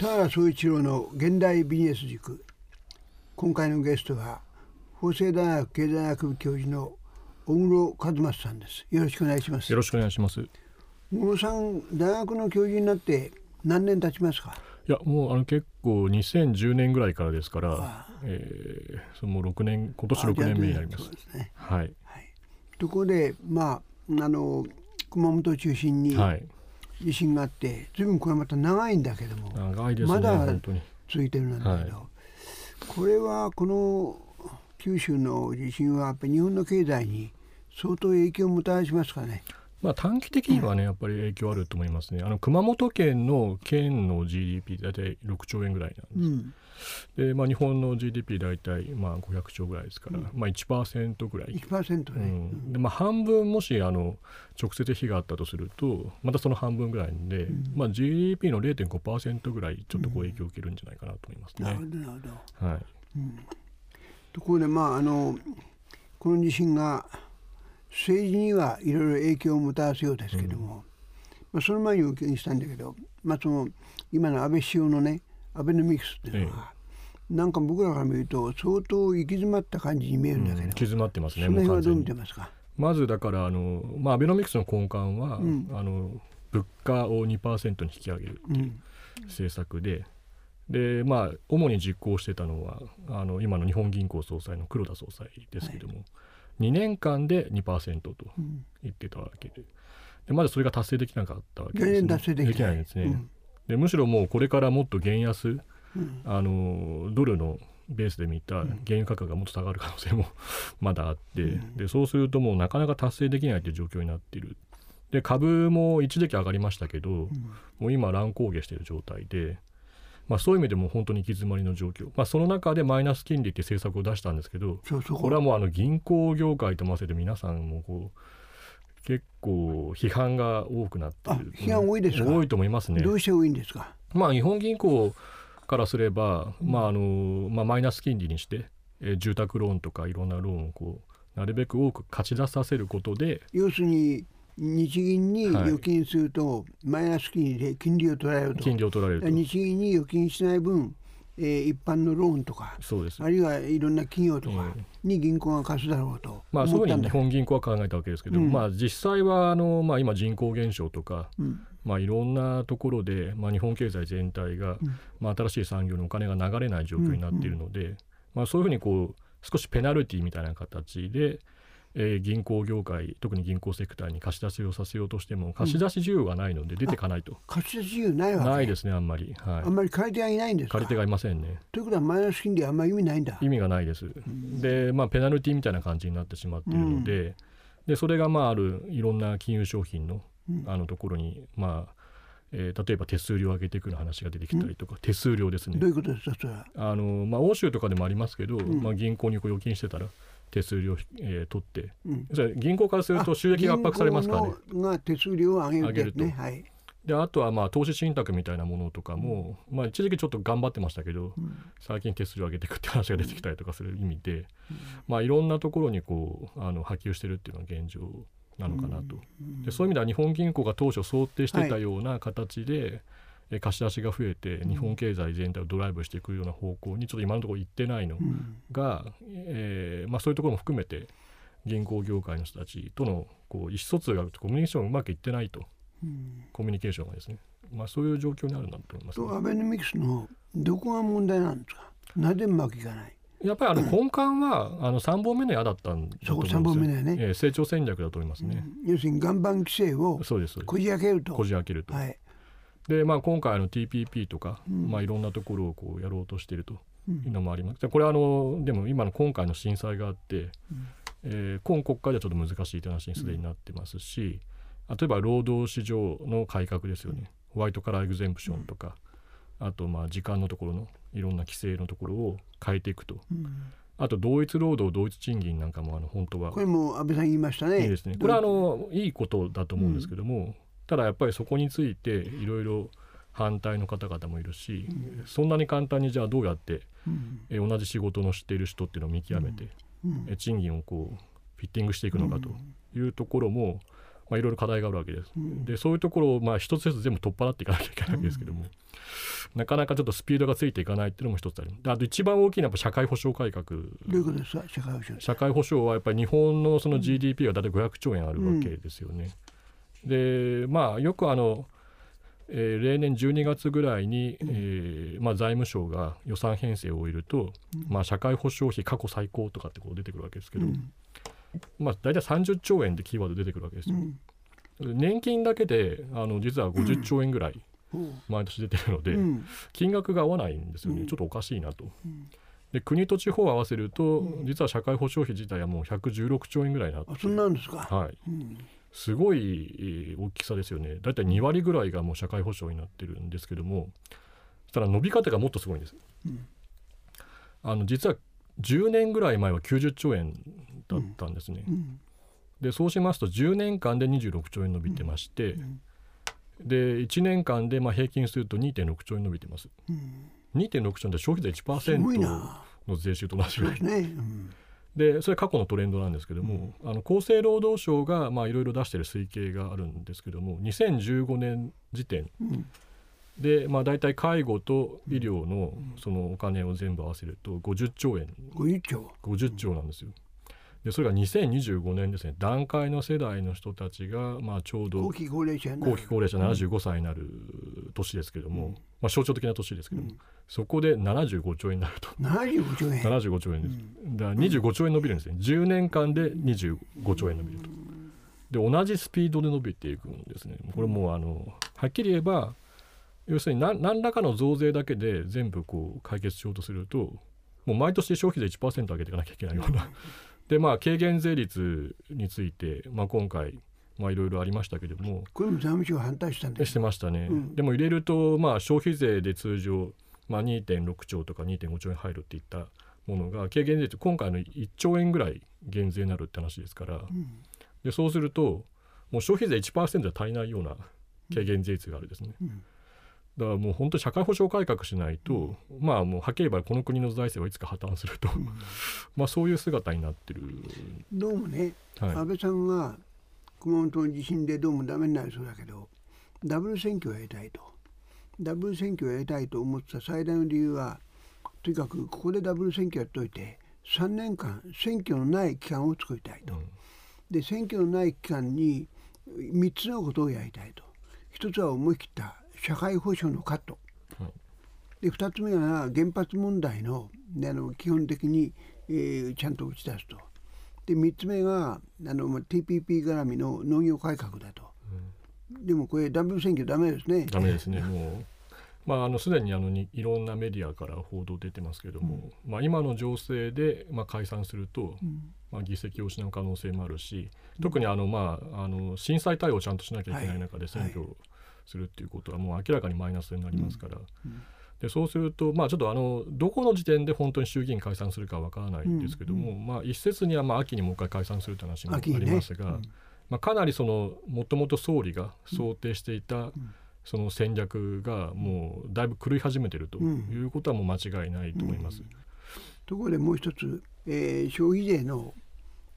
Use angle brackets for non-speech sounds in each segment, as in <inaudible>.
田原総一郎の現代ビジネス塾。今回のゲストは法政大学経済学部教授の小室和正さんです。よろしくお願いします。よろしくお願いします。小室さん大学の教授になって何年経ちますか？いやもうあの結構2010年ぐらいからですから、えー、その6年今年6年目になります。すね、はい、はい。ところでまああの熊本を中心に地震があって、はい、ずいぶんこれまた長いんだけどもね、まだ続いてるんだけど、はい、これはこの九州の地震はやっぱり日本の経済に相当影響をもたらしますかね。まあ、短期的にはね、やっぱり影響あると思いますね。あの熊本県の県の GDP 大体6兆円ぐらいなんです。うん、で、まあ、日本の GDP 大体まあ500兆ぐらいですから、うん、まあ1%ぐらい。1%ね。うん、で、まあ、半分もしあの直接被害あったとすると、またその半分ぐらいで、うん、まあ GDP の0.5%ぐらいちょっとこう影響を受けるんじゃないかなと思いますね。なるほどなるほど。はい。ところでまああのこの地震が政治にはいろいろ影響をもたらすようですけども、うん、まあ、その前にお聞きしたんだけど、まあ、その今の安倍首相のねアベノミクスっていうのは、ええ、なんか僕らから見ると相当行き詰まった感じに見えるんだけど、うん、行き詰まってますねその辺はどう見てますか？まずだからあの、まあ、アベノミクスの根幹は、うん、あの物価を2%に引き上げるっていう政策で、でまあ主に実行してたのはあの今の日本銀行総裁の黒田総裁ですけども、はい2年間で2%と言ってたわけで。でまだそれが達成できなかったわけです、ね、達成できない。ですね、うん、でむしろもうこれからもっと減安、うん、あのドルのベースで見た原油価格がもっと下がる可能性も <laughs> まだあって、うん、でそうするともうなかなか達成できないという状況になっている。で株も一時期上がりましたけど、もう今乱高下している状態でまあ、そういう意味でも本当に行き詰まりの状況、まあ、その中でマイナス金利って政策を出したんですけどこれはもうあの銀行業界と合わせて皆さんもこう結構批判が多くなってる。批判多いですか？多いと思いますね。どうして多いんですか？まあ日本銀行からすれば、まああのまあ、マイナス金利にして、えー、住宅ローンとかいろんなローンをこうなるべく多く貸し出させることで要するに日銀に預金すると、マイナス金利で金利を取られると。金利を取られる日銀に預金しない分、えー、一般のローンとかそうです。あるいはいろんな企業とかに銀行が貸すだろうと、まあ、そういうふうに日本銀行は考えたわけですけど、うん、まあ、実際はあの、まあ、今人口減少とか、うん、まあ、いろんなところで、まあ、日本経済全体が、うん、まあ、新しい産業にお金が流れない状況になっているので、まあ、そういうふうにこう少しペナルティみたいな形で、えー、銀行業界特に銀行セクターに貸し出しをさせようとしても貸し出し需要がないので出てかないと、うん、貸し出し需要ないわないですねあんまり、はい、あんまり借り手がいないんです借り手がいませんね。ということはマイナス金利あんまり意味ないんだ。意味がないです、うん、でまあペナルティみたいな感じになってしまっているのでうん、でそれがまああるいろんな金融商品のあのところにまあえー、例えば手数料を上げていくような話が出てきたりとか、手数料ですね。どういうことですかそれは？あの、まあ、欧州とかでもありますけど、まあ、銀行にこう預金してたら手数料、えー、取って、うん、銀行からすると収益が圧迫されますからね。が手数料を上げる,、ね、げると、はい、であとはまあ投資信託みたいなものとかも、うん、まあ、一時期ちょっと頑張ってましたけど、うん、最近手数料上げていくって話が出てきたりとかする意味で、まあ、いろんなところにこうあの波及してるっていうのが現状なのかなと。でそういう意味では日本銀行が当初想定してたような形で、はい貸し出しが増えて日本経済全体をドライブしていくような方向にちょっと今のところ行ってないのが、うん、えー、まあ、そういうところも含めて銀行業界の人たちとのこう意思疎通がコミュニケーションがうまくいってないと、うん、コミュニケーションがですね、まあ、そういう状況にあるんだと思います、ね、アベノミクスのどこが問題なんですか？なぜうまくいかない？やっぱりあの根幹は、あの3本目の矢だったんだと思うんですよ。本目の矢ね、えー、成長戦略だと思いますね。うん、要するに岩盤規制をこじ開けると。こじ開けると。はい、で、まあ、今回の TPP とか、うん、まあ、いろんなところをこうやろうとしているというのもあります。これはあのでも今の今回の震災があって、うん、えー、今国会ではちょっと難しいという話にすでになってますし、例えば労働市場の改革ですよね、ホワイトカラーエグゼンプションとか、あとまあ時間のところのいろんな規制のところを変えていくと。あと同一労働同一賃金なんかもあの本当はこれも安倍さん言いましたね。いいですね。これはあのいいことだと思うんですけども、ただやっぱりそこについていろいろ反対の方々もいるし、うん、そんなに簡単にじゃあどうやって、うん、え同じ仕事の知っている人っていうのを見極めて、うん、え賃金をこうフィッティングしていくのかというところも、まあ、いろいろ課題があるわけです。でそういうところをまあ一つずつ全部取っ払っていかなきゃいけないわけですけども、なかなかちょっとスピードがついていかないっていうのも一つありあと一番大きいのはやっぱ社会保障改革。社会保障。はやっぱり日本のその GDP が大体500兆円あるわけですよね。でまあよくあのえー、例年12月ぐらいに、えーまあ、財務省が予算編成を終えると、まあ、社会保障費過去最高とかってこう出てくるわけですけど、まあ、大体30兆円でキーワード出てくるわけですよ。年金だけであの実は50兆円ぐらい毎年出てるので、金額が合わないんですよね、ちょっとおかしいなと。で国と地方を合わせると、実は社会保障費自体はもう116兆円ぐらいなってそんなんですか、はい、すごい大きさですよね。だいたい2割ぐらいがもう社会保障になってるんですけどもそしたら伸び方がもっとすごいんです、うん、あの実は10年ぐらい前は90兆円だったんですね、うん、でそうしますと10年間で26兆円伸びてまして、で1年間でまあ平均すると2.6兆円伸びてます、うん、2.6兆円で消費税1%の税収と同じぐらい、ね。うん、でそれ過去のトレンドなんですけども、うん、あの厚生労働省がいろいろ出している推計があるんですけども2015年時点で、まあ、大体介護と医療のそのお金を全部合わせると50兆円。50兆 ,50 兆なんですよ。でそれが2025年ですね。段階の世代の人たちが、まあ、ちょうど後期高齢者後期高齢者75歳になる年ですけども、うん、まあ、象徴的な年ですけども、うん、そこで75兆円になると。75兆円。75兆円です、うん、だから25兆円伸びるんですね。10年間で25兆円伸びると。で同じスピードで伸びていくんですね。これもうあのはっきり言えば要するに何何らかの増税だけで全部こう解決しようとするともう毎年消費税1%上げていかなきゃいけないような。でまあ軽減税率について、まあ、今回まあいろいろありましたけれども。これも財務省反対したんでしてましたね、うん、でも入れるとまあ消費税で通常、まあ、2.6兆とか2.5兆円入るっていったものが軽減税率今回の1兆円ぐらい減税になるって話ですから、うん、でそうするともう消費税1%じゃ足りないような軽減税率があるですね。うん。だからもう本当に社会保障改革しないと、まあもうはっきり言えばこの国の財政はいつか破綻すると、<laughs> まあそういう姿になってる。どうもね、はい、安倍さんが熊本の地震でどうもダメになりそうだけどダブル選挙をやりたいとダブル選挙をやりたいと思ってた最大の理由はとにかくここでダブル選挙やっといて3年間選挙のない期間を作りたいと、うん、で選挙のない期間に3つのことをやりたいと。一つは思い切った社会保障のカット、はい、で2つ目は原発問題のあの基本的に、えー、ちゃんと打ち出すと。で3つ目があの TPP 絡みの農業改革だと、うん、でもこれダブル選挙ダメですね。ダメですね。もう。まあ、あのすでにあのにいろんなメディアから報道出てますけれども、うん、まあ、今の情勢で、まあ、解散すると、うん、まあ、議席を失う可能性もあるし特にあの、まあ、あの震災対応をちゃんとしなきゃいけない中で選挙するっていうことはもう明らかにマイナスになりますから。でそうすると、まあ、ちょっとあのどこの時点で本当に衆議院解散するかわからないんですけども、うん。うん、まあ、一説にはまあ秋にもう一回解散するという話もありますが、ね。うん、まあ、かなりそのもともと総理が想定していたその戦略がもうだいぶ狂い始めているということはもう間違いないと思います。ところでもう一つ、えー、消費税の、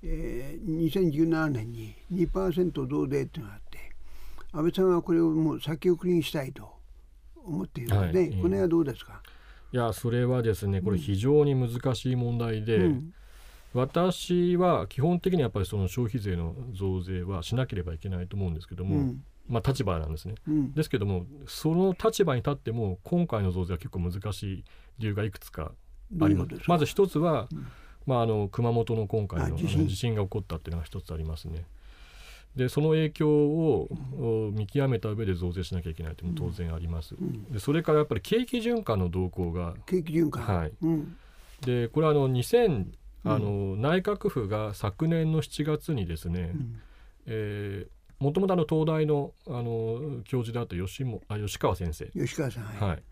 えー、2017年に2%増税というのがあって安倍さんはこれをもう先送りにしたいと思っているので、はい、この辺はどうですか？いやそれはですねこれ非常に難しい問題で、うん、私は基本的にやっぱりその消費税の増税はしなければいけないと思うんですけども、うん、まあ、立場なんですね、うん、ですけどもその立場に立っても今回の増税は結構難しい理由がいくつかあります。まず一つは、まあ、あの熊本の今回の地震。が起こったっていうのが一つありますね。でその影響を見極めた上で増税しなきゃいけないというのも当然あります。でそれからやっぱり景気循環の動向が景気循環、はい。うん、でこれはあの2000あの、内閣府が昨年の7月にですね、うん、えー、もともと東大のあの教授であった吉もあ吉川先生。吉川さん、はい、はい、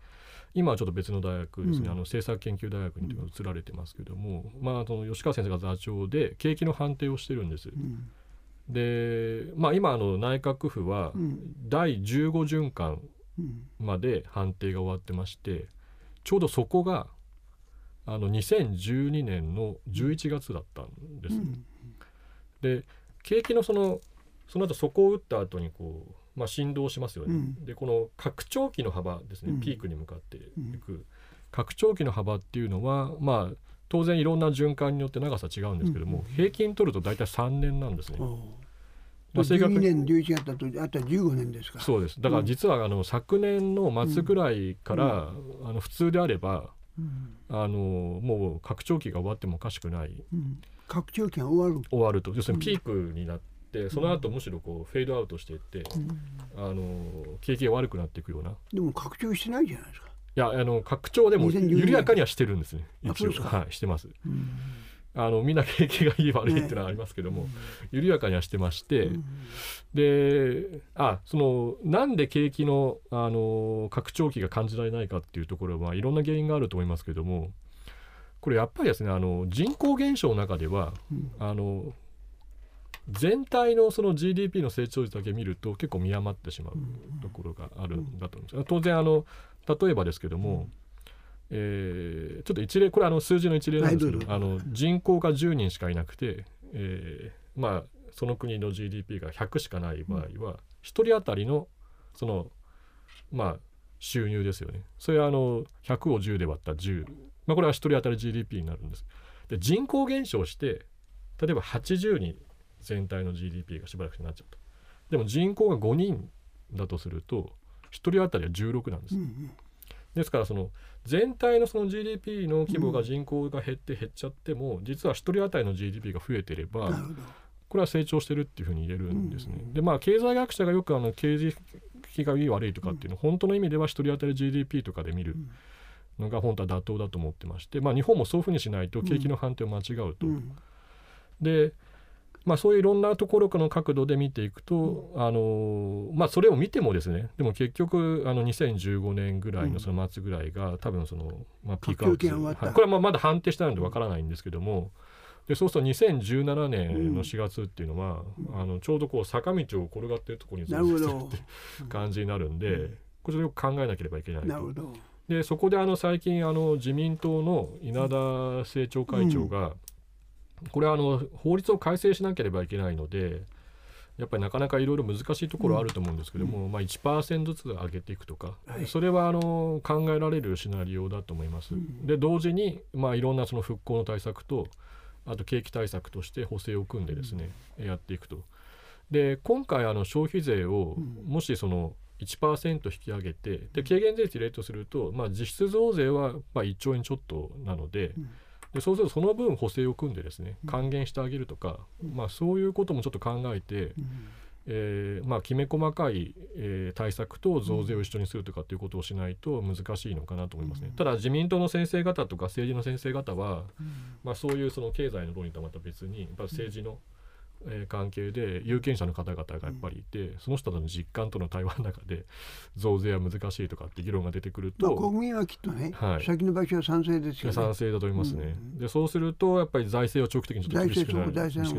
今はちょっと別の大学ですね、うん、あの政策研究大学に移られてますけども、まあ、その吉川先生が座長で景気の判定をしてるんです。うん。で、まあ、今あの内閣府は第15循環まで判定が終わってましてちょうどそこがあの2012年の11月だったんです。で景気のそのその後底を打った後にこうまあ、振動しますよね。うん。でこの拡張器の幅ですね、うん。ピークに向かっていく、拡張器の幅っていうのはまあ当然いろんな循環によって長さ違うんですけども、平均取ると大体3年なんですね。まあ正確12に年11月だとあとは15年ですか。そうですだから実はあの昨年の末ぐらいから、あの普通であればうんあのもう拡張期が終わってもおかしくない。うん。拡張期が終わる。終わると。要するにピークになって、その後むしろこうフェードアウトしていって、うん。あの景気が悪くなっていくような。いでも拡張してないじゃないですか。やあの拡張でも2012年。緩やかにはしてるんですね。あそうですか。はいしてます。うんあのみんな景気がいい悪いっていうのはありますけども、緩やかにはしてまして、うんであそのなんで景気のあの拡張期が感じられないかっていうところはいろんな原因があると思いますけどもこれやっぱりですねあの人口減少の中ではうん。あの全体のその GDP の成長率だけ見ると結構見余ってしまうところがあるんだと思うんです。当然あの例えばですけども、えーちょっと一例これあの数字の一例なんですけど,、あの人口が10人しかいなくて、えーまあその国の GDP が100しかない場合は、1人当たりのそのまあ収入ですよね。それはあの100を10で割った10、まあ、これは1人当たり GDP になるんです。で人口減少して例えば80に全体の GDP がしばらくしてなっちゃった。でも人口が5人だとすると1人当たりは16なんです、うん。ですからその全体のその GDP の規模が人口が減って減っちゃっても、実は1人当たりの GDP が増えてればこれは成長してるっていうふうに言えるんですね。でまあ経済学者がよくあの経済がいい悪いとかっていうの、本当の意味では1人当たり GDP とかで見るのが本当は妥当だと思ってまして、まあ、日本もそういうふうにしないと景気の判定を間違うと。うん。でまあ、そういういろんなところの角度で見ていくと、あのまあ、それを見てもですねでも結局あの2015年ぐらいのその末ぐらいが、多分その、まあ、ピークアウトはい。これはまあまだ判定してないのでわからないんですけどもでそうすると2017年の4月っていうのは、あのちょうどこう坂道を転がってるところになるほど。って感じになるんで、これをよく考えなければいけないと。でそこであの最近あの自民党の稲田政調会長が、これはあの法律を改正しなければいけないのでやっぱりなかなかいろいろ難しいところあると思うんですけども、まあ、1%ずつ上げていくとか、はい。それはあの考えられるシナリオだと思います。で同時に、まあ、いろんなその復興の対策とあと景気対策として補正を組んでですね、やっていくと。で今回あの消費税をもしその1%引き上げてで軽減税率入れるとすると、まあ、実質増税はまあ1兆円ちょっとなので,、でそうするとその分補正を組んでですね還元してあげるとか、まあ、そういうこともちょっと考えて、えーまあ、きめ細かい、えー対策と増税を一緒にするとかっていうことをしないと難しいのかなと思いますね。ただ自民党の先生方とか政治の先生方は、まあ、そういうその経済の論理とはまた別にやっぱ政治の、えー関係で有権者の方々がやっぱりいて、その人たちの実感との対話の中で増税は難しいとかって議論が出てくるまあと、国民はきっとねはい。先延ばしは賛成ですよね。賛成だと思いますね。でそうするとやっぱり財政は長期的にちょっと苦しくな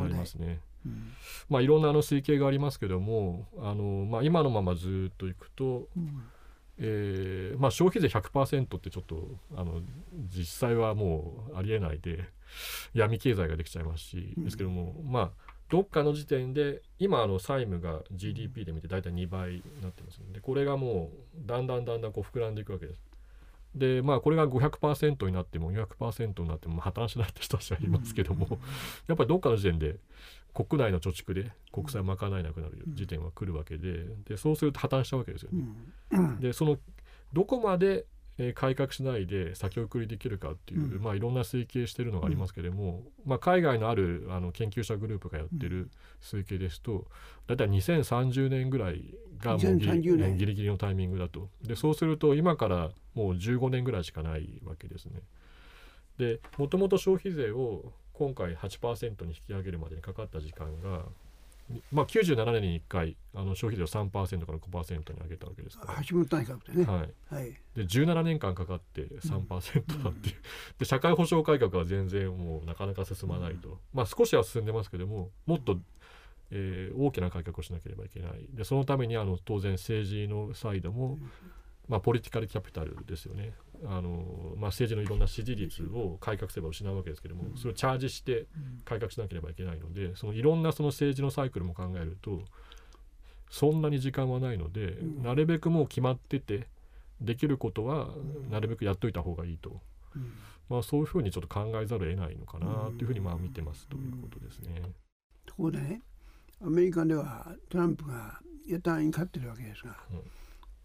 りますね。うん。まあ、いろんなあの推計がありますけどもあの、まあ、今のままずっといくと、うん。えーまあ、消費税100%ってちょっとあの実際はもうありえないで闇経済ができちゃいますし、ですけどもまあどっかの時点で今あの債務が GDP で見て大体2倍になってますのでこれがもうだんだんだんだんこう膨らんでいくわけです。でまあこれが500%になっても400%になってもまあ破綻しないって人たちはいますけども、やっぱりどっかの時点で国内の貯蓄で国債を賄えなくなる時点は来るわけででそうすると破綻しちゃうわけですよね。でそのどこまで、えー改革しないで先送りできるかっていう、まあ、いろんな推計してるのがありますけれども、まあ、海外のあるあの研究者グループがやってる推計ですと大体2030年ぐらいがもうギリ2030年ギリギリのタイミングだと。でそうすると今からもう15年ぐらいしかないわけですね。でもともと消費税を今回8%に引き上げるまでにかかった時間が、まあ、97年に1回あの消費税を3%から5%に上げたわけですから。橋本内閣でね。はい、はい。で17年間かかって3%だっていう、で社会保障改革は全然もうなかなか進まないと、まあ少しは進んでますけどももっと、えー大きな改革をしなければいけない。でそのためにあの当然政治のサイドも、まあ、ポリティカルキャピタルですよねあの、まあ、政治のいろんな支持率を改革すれば失うわけですけどもそれをチャージして改革しなければいけないのでそのいろんなその政治のサイクルも考えるとそんなに時間はないので、うん。なるべくもう決まっててできることはなるべくやっといた方がいいと、うん。まあ、そういうふうにちょっと考えざるを得ないのかなというふうにまあ見てますということですね。ところでねアメリカではトランプが野党に勝ってるわけですが、うん。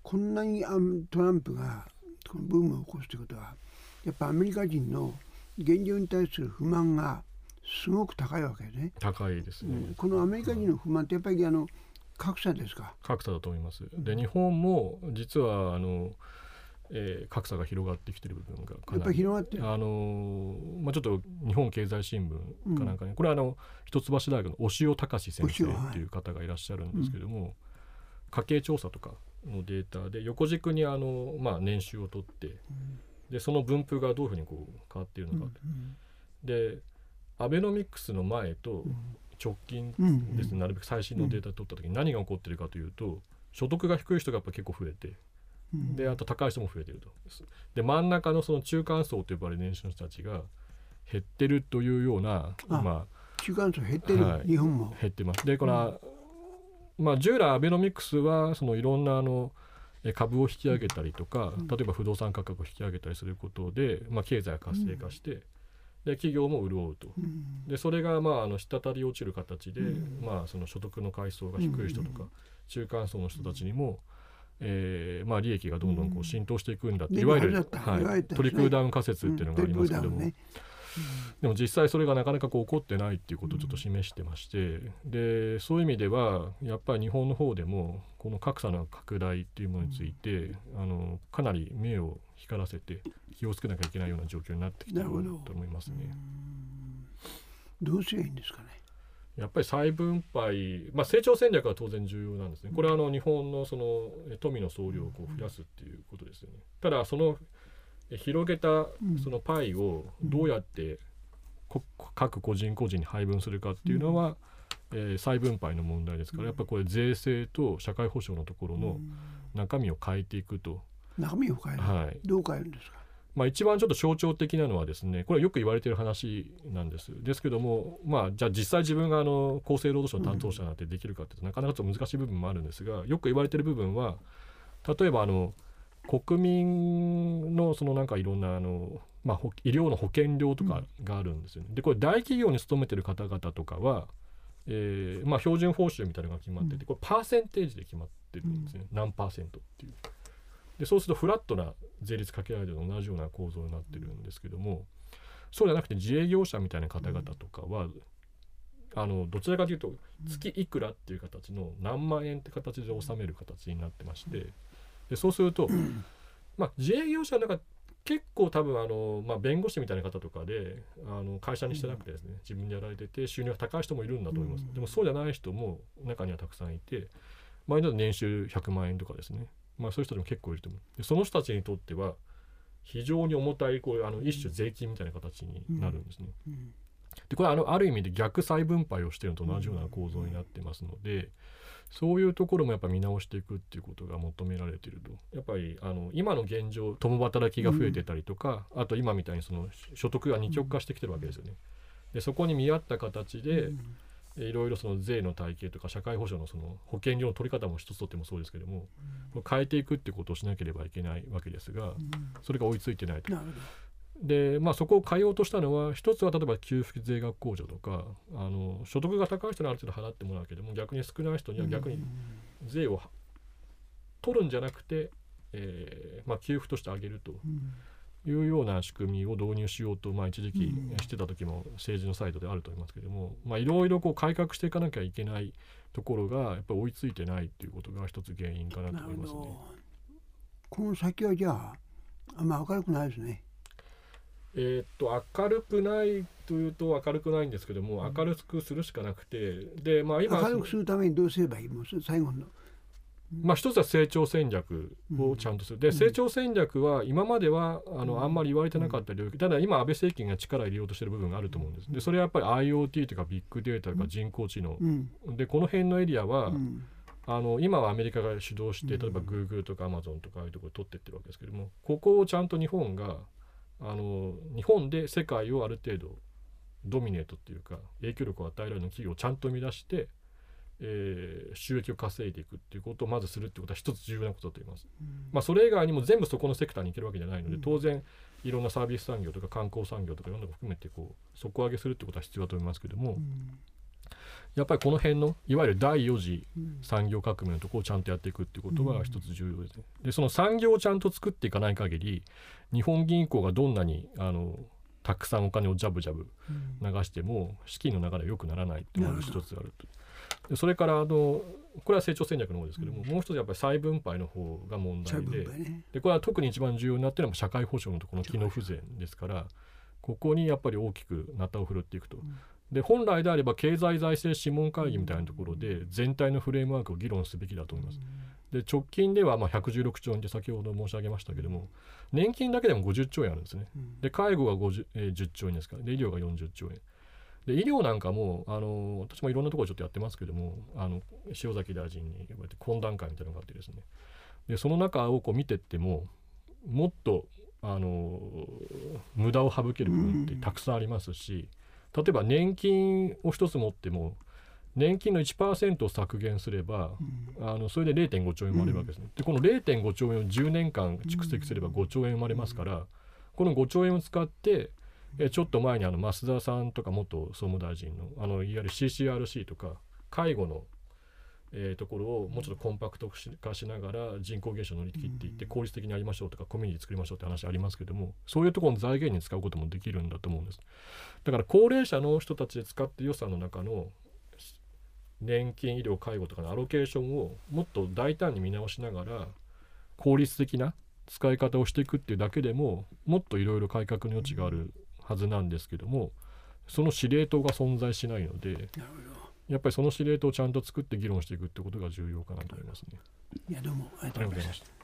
こんなにあトランプがこのブームを起こすということはやっぱアメリカ人の現状に対する不満がすごく高いわけね。高いですね、うんこのアメリカ人の不満ってやっぱりあの格差ですか？格差だと思います。で日本も実はあの、えー格差が広がってきてる部分がかやっぱり広がってる？あのーまあ、ちょっと日本経済新聞かなんかに、これはあの一橋大学の押尾隆先生っていう方がいらっしゃるんですけども、家計調査とかのデータで横軸にあの、まあ、年収を取ってでその分布がどういうふうにこう変わっているのか、でアベノミクスの前と直近ですね、なるべく最新のデータを取った時に何が起こっているかというと所得が低い人がやっぱ結構増えてうん。であと高い人も増えてると。で真ん中のその中間層と呼ばれる年収の人たちが減ってるというようなあま中間層減ってる、はい。日本も。あ。減ってます。でこの、まあ従来アベノミクスはそのいろんなあのえ株を引き上げたりとかうん。例えば不動産価格を引き上げたりすることで、まあ、経済が活性化して、で企業も潤うと。うん。でそれがまああの滴り落ちる形で、うん。まあ、その所得の階層が低い人とか、うん。中間層の人たちにも、えーまあ、利益がどんどんこう浸透していくんだって、でいわゆる、はいトリクルダウン仮説っていうのがありますけども、でも実際それがなかなかこう起こってないっていうことをちょっと示してまして、でそういう意味ではやっぱり日本の方でもこの格差の拡大っていうものについて、あのかなり目を光らせて気をつけなきゃいけないような状況になってきてると思いますね。どうすればいいんですかね？やっぱり再分配、まあ、成長戦略は当然重要なんですね。これはあの日本のそのえ富の総量をこう増やすっていうことですよね。ただそのえ広げたん。そのパイをどうやってこ各個人個人に配分するかっていうのは、えー再分配の問題ですからやっぱりこれ税制と社会保障のところの中身を変えていくと、中身を変える、はい。どう変えるんですか？まあ、一番ちょっと象徴的なのはですねこれはよく言われている話なんです。ですけどもまあじゃあ実際自分があの厚生労働省の担当者なんてできるかっていうとなかなかちょっと難しい部分もあるんですがよく言われている部分は例えばあの国民のそのなんかいろんなあの、まあ、ほ医療の保険料とかがあるんですよね。でこれ大企業に勤めてる方々とかは、えーまあ、標準報酬みたいなのが決まっててこれパーセンテージで決まってるんですね、何パーセントっていう。でそうするとフラットな税率かけられるのと同じような構造になってるんですけどもそうじゃなくて自営業者みたいな方々とかは、あのどちらかというと月いくらっていう形の何万円って形で納める形になってましてでそうすると、まあ、自営業者の中結構多分あの、まあ、弁護士みたいな方とかであの会社にしてなくてですね自分でやられてて収入が高い人もいるんだと思います、うん。でもそうじゃない人も中にはたくさんいて前だと年収100万円とかですね、まあ、そういう人でも結構いると思う。でその人たちにとっては非常に重たいこういうあの一種税金みたいな形になるんですね。うん。でこれはあのある意味で逆再分配をしているのと同じような構造になってますので、そういうところもやっぱ見直していくっていうことが求められていると。やっぱりあの今の現状共働きが増えてたりとか、あと今みたいにその所得が二極化してきてるわけですよね。でそこに見合った形で、えいろいろその税の体系とか社会保障のその保険料の取り方も一つとってもそうですけども、変えていくってことをしなければいけないわけですが、それが追いついてないと。でまあそこを変えようとしたのは一つは例えば給付税額控除とかあの所得が高い人にある程度払ってもらうけども逆に少ない人にど。は逆に税を取るんじゃなくて、えーまあ、給付としてあげるとうんいうような仕組みを導入しようと、まあ、一時期うんしてた時も政治のサイドであると思いますけどもまあいろいろこう改革していかなきゃいけないところがやっぱり追いついてないっていうことが一つ原因かなと思いますね。ど。この先はじゃああんま明るくないですね。えーっと明るくないというと明るくないんですけども明るくするしかなくてでまあ今明るくするためにどうすればいい？もう最後の。まあ、一つは成長戦略をちゃんとする、で成長戦略は今まではあのあんまり言われてなかった領域、ただ今安倍政権が力を入れようとしてる部分があると思うんです。でそれはやっぱり IoT とかビッグデータとか人工知能、うん。でこの辺のエリアは、うん。あの今はアメリカが主導して例えば Google とか Amazon とかああいうところを取ってってるわけですけどもここをちゃんと日本があの日本で世界をある程度ドミネートっていうか影響力を与えられる企業をちゃんと生み出してえー収益を稼いでいくっていうことをまずするってことは一つ重要なことだと思います。うん。まあ、それ以外にも全部そこのセクターに行けるわけじゃないので、うん。当然いろんなサービス産業とか観光産業とかいろんなのを含めてこう底上げするってことは必要だと思いますけども、うんやっぱりこの辺のいわゆる第4次うん。産業革命のところをちゃんとやっていくっていうことは一つ重要ですね。でその産業をちゃんと作っていかない限り日本銀行がどんなにあのたくさんお金をジャブジャブうん。流しても資金の流れは良くならないっていうのが一つあると。でそれからあのこれは成長戦略の方ですけども、うん。もう一つやっぱり再分配の方が問再題でね。でこれは特に一番重要になっているのは社会保障のところの機能不全ですからここにやっぱり大きくなたを振るっていくと。んで本来であれば経済財政諮問会議みたいなところで全体のフレームワークを議論すべきだと思います。で直近ではまあ116兆円って先ほど申し上げましたけども年金だけでも50兆円あるんですね。うん。で介護が50、えー10兆円ですからで医療が40兆円。で医療なんかもあの私もいろんなところちょっとやってますけどもあの塩崎大臣に呼ばれて懇談会みたいなのがあってですね。でその中をこう見てってももっとあの無駄を省ける部分ってたくさんありますし、例えば年金を一つ持っても年金の1%を削減すればうん。あのそれで0.5兆円生まれるわけですね。でこの0.5兆円を10年間蓄積すれば5兆円生まれますから、この5兆円を使ってえちょっと前にあの増田さんとか元総務大臣のあのいわゆる CCRC とか介護の、えーところをもうちょっとコンパクト化しながら人口減少を乗り切っていって効率的にやりましょうとかコミュニティ作りましょうって話ありますけどもそういうところの財源に使うこともできるんだと思うんです。だから高齢者の人たちで使って予算の中の年金医療介護とかのアロケーションをもっと大胆に見直しながら効率的な使い方をしていくっていうだけでももっといろいろ改革の余地があるはずなんですけどもその司令塔が存在しないのでなるほやっぱりその司令塔をちゃんと作って議論していくってことが重要かなと思いますね。いやどうもありがとうございました。